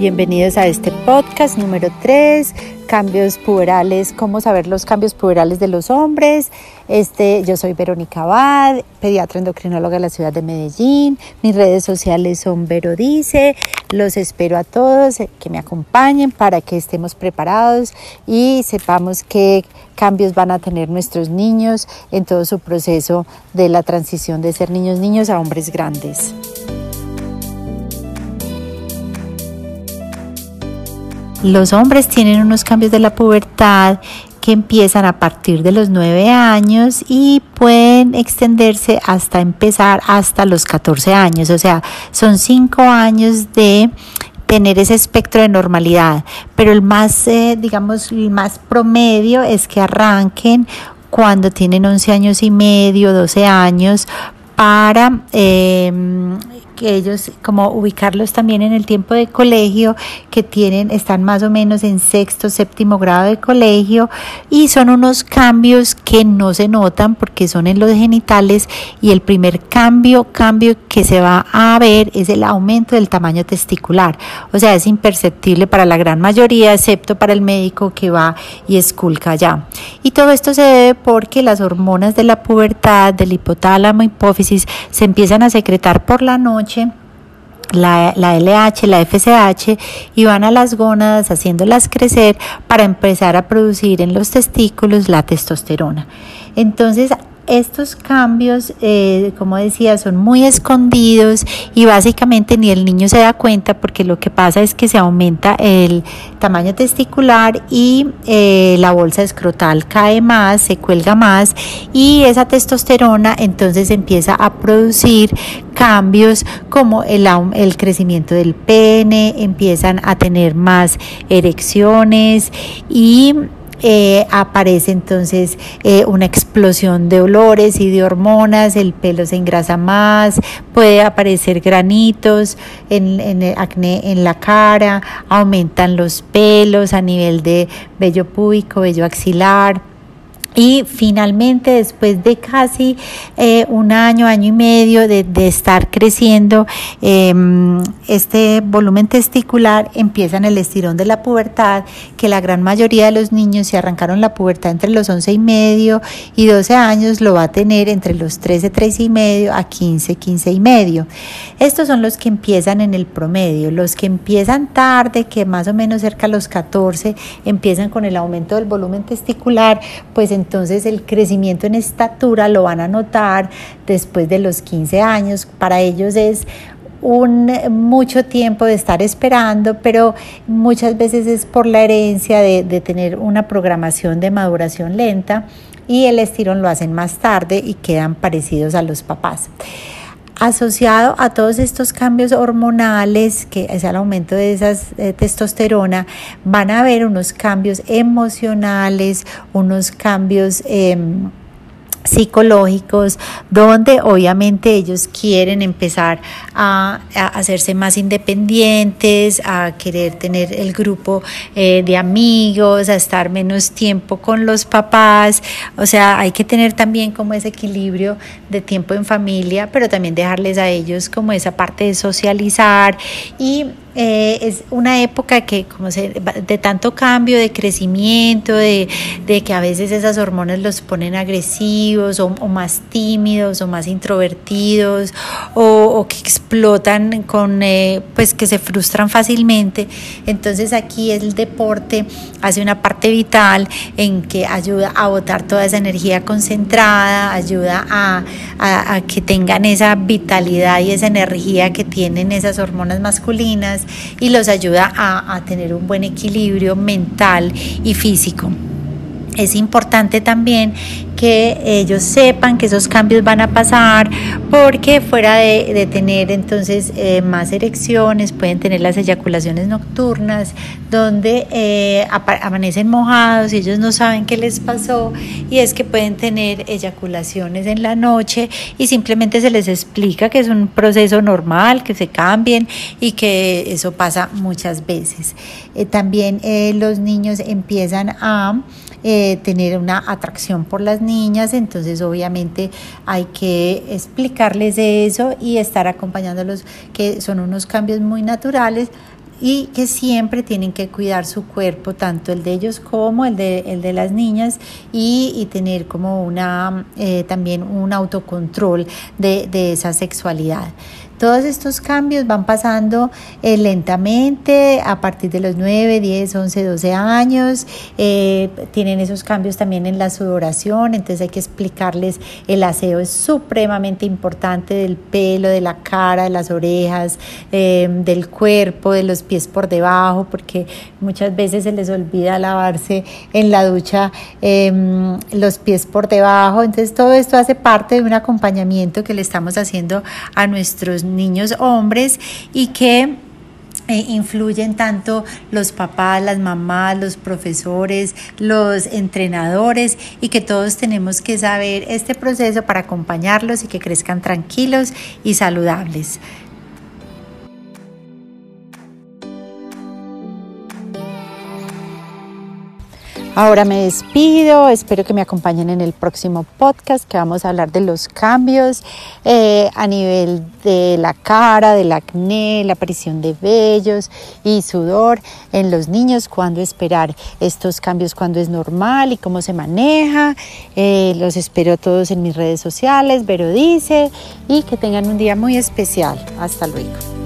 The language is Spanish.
Bienvenidos a este podcast número 3, cambios puberales, cómo saber los cambios puberales de los hombres. Este, yo soy Verónica Abad, pediatra endocrinóloga de la ciudad de Medellín. Mis redes sociales son Vero Dice. Los espero a todos que me acompañen para que estemos preparados y sepamos qué cambios van a tener nuestros niños en todo su proceso de la transición de ser niños niños a hombres grandes. Los hombres tienen unos cambios de la pubertad que empiezan a partir de los 9 años y pueden extenderse hasta empezar hasta los 14 años. O sea, son 5 años de tener ese espectro de normalidad, pero el más, eh, digamos, el más promedio es que arranquen cuando tienen 11 años y medio, 12 años, para eh, ellos como ubicarlos también en el tiempo de colegio que tienen están más o menos en sexto séptimo grado de colegio y son unos cambios que no se notan porque son en los genitales y el primer cambio cambio que se va a ver es el aumento del tamaño testicular. O sea es imperceptible para la gran mayoría excepto para el médico que va y esculca ya y todo esto se debe porque las hormonas de la pubertad del hipotálamo hipófisis se empiezan a secretar por la noche la, LH, la FSH y van a las gónadas haciéndolas crecer para empezar a producir en los testículos la testosterona. Entonces estos cambios, eh, como decía, son muy escondidos y básicamente ni el niño se da cuenta porque lo que pasa es que se aumenta el tamaño testicular y eh, la bolsa escrotal cae más, se cuelga más y esa testosterona entonces empieza a producir cambios como el, el crecimiento del pene, empiezan a tener más erecciones y eh, aparece entonces eh, una explosión de olores y de hormonas, el pelo se engrasa más, puede aparecer granitos en, el acné en la cara, aumentan los pelos a nivel de vello púbico, vello axilar y finalmente, después de casi eh, un año, año y medio de, estar creciendo em, este volumen testicular, empiezan el estirón de la pubertad, que la gran mayoría de los niños, si arrancaron la pubertad entre los 11 y medio y 12 años, lo va a tener entre los 13, 13 y medio a 15, 15 y medio. Estos son los que empiezan en el promedio. Los que empiezan tarde, que más o menos cerca de los 14, empiezan con el aumento del volumen testicular, pues entonces el crecimiento en estatura lo van a notar después de los 15 años. Para ellos es un mucho tiempo de estar esperando, pero muchas veces es por la herencia de, de, tener una programación de maduración lenta y el estirón lo hacen más tarde y quedan parecidos a los papás. Asociado a todos estos cambios hormonales, que es el aumento de esa eh, testosterona, van a haber unos cambios emocionales, unos cambios... Em, psicológicos donde obviamente ellos quieren empezar a, hacerse más independientes, a querer tener el grupo eh, de amigos, a estar menos tiempo con los papás, o sea, hay que tener también como ese equilibrio de tiempo en familia, pero también dejarles a ellos como esa parte de socializar y eh, es una época que como se, de tanto cambio, de crecimiento, de, que a veces esas hormonas los ponen agresivos o, más tímidos o más introvertidos o, que explotan con, eh, pues que se frustran fácilmente. Entonces aquí el deporte hace una parte vital en que ayuda a botar toda esa energía concentrada, ayuda a, a que tengan esa vitalidad y esa energía que tienen esas hormonas masculinas y los ayuda a, tener un buen equilibrio mental y físico. Es importante también que ellos sepan que esos cambios van a pasar porque fuera de, tener entonces eh, más erecciones pueden tener las eyaculaciones nocturnas donde eh, amanecen mojados y ellos no saben qué les pasó y es que pueden tener eyaculaciones en la noche y simplemente se les explica que es un proceso normal, que se cambien y que eso pasa muchas veces. Eh, también los niños empiezan a tener una atracción por las niñas, entonces obviamente hay que explicarles eso y estar acompañándolos, que son unos cambios muy naturales y que siempre tienen que cuidar su cuerpo, tanto el de ellos como el de, el de las niñas, y, tener como una, eh, también un autocontrol de, de esa sexualidad. Todos estos cambios van pasando eh, lentamente a partir de los 9, 10, 11, 12 años. Eh, tienen esos cambios también en la sudoración, entonces hay que explicarles el aseo es supremamente importante del pelo, de la cara, de las orejas, eh, del cuerpo, de los pies por debajo, porque muchas veces se les olvida lavarse en la ducha em, los pies por debajo. Entonces todo esto hace parte de un acompañamiento que le estamos haciendo a nuestros niños hombres y que eh, influyen tanto los papás, las mamás, los profesores, los entrenadores y que todos tenemos que saber este proceso para acompañarlos y que crezcan tranquilos y saludables. Ahora me despido, espero que me acompañen en el próximo podcast que vamos a hablar de los cambios eh, a nivel de la cara, del acné, la aparición de vellos y sudor en los niños, cuándo esperar estos cambios, cuándo es normal y cómo se maneja. Eh, los espero todos en mis redes sociales, Vero dice, y que tengan un día muy especial. Hasta luego.